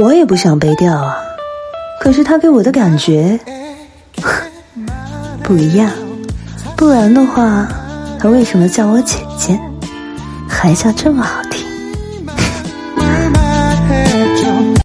我也不想背调啊，可是他给我的感觉 不一样，不然的话，他为什么叫我姐姐？还叫这么好听。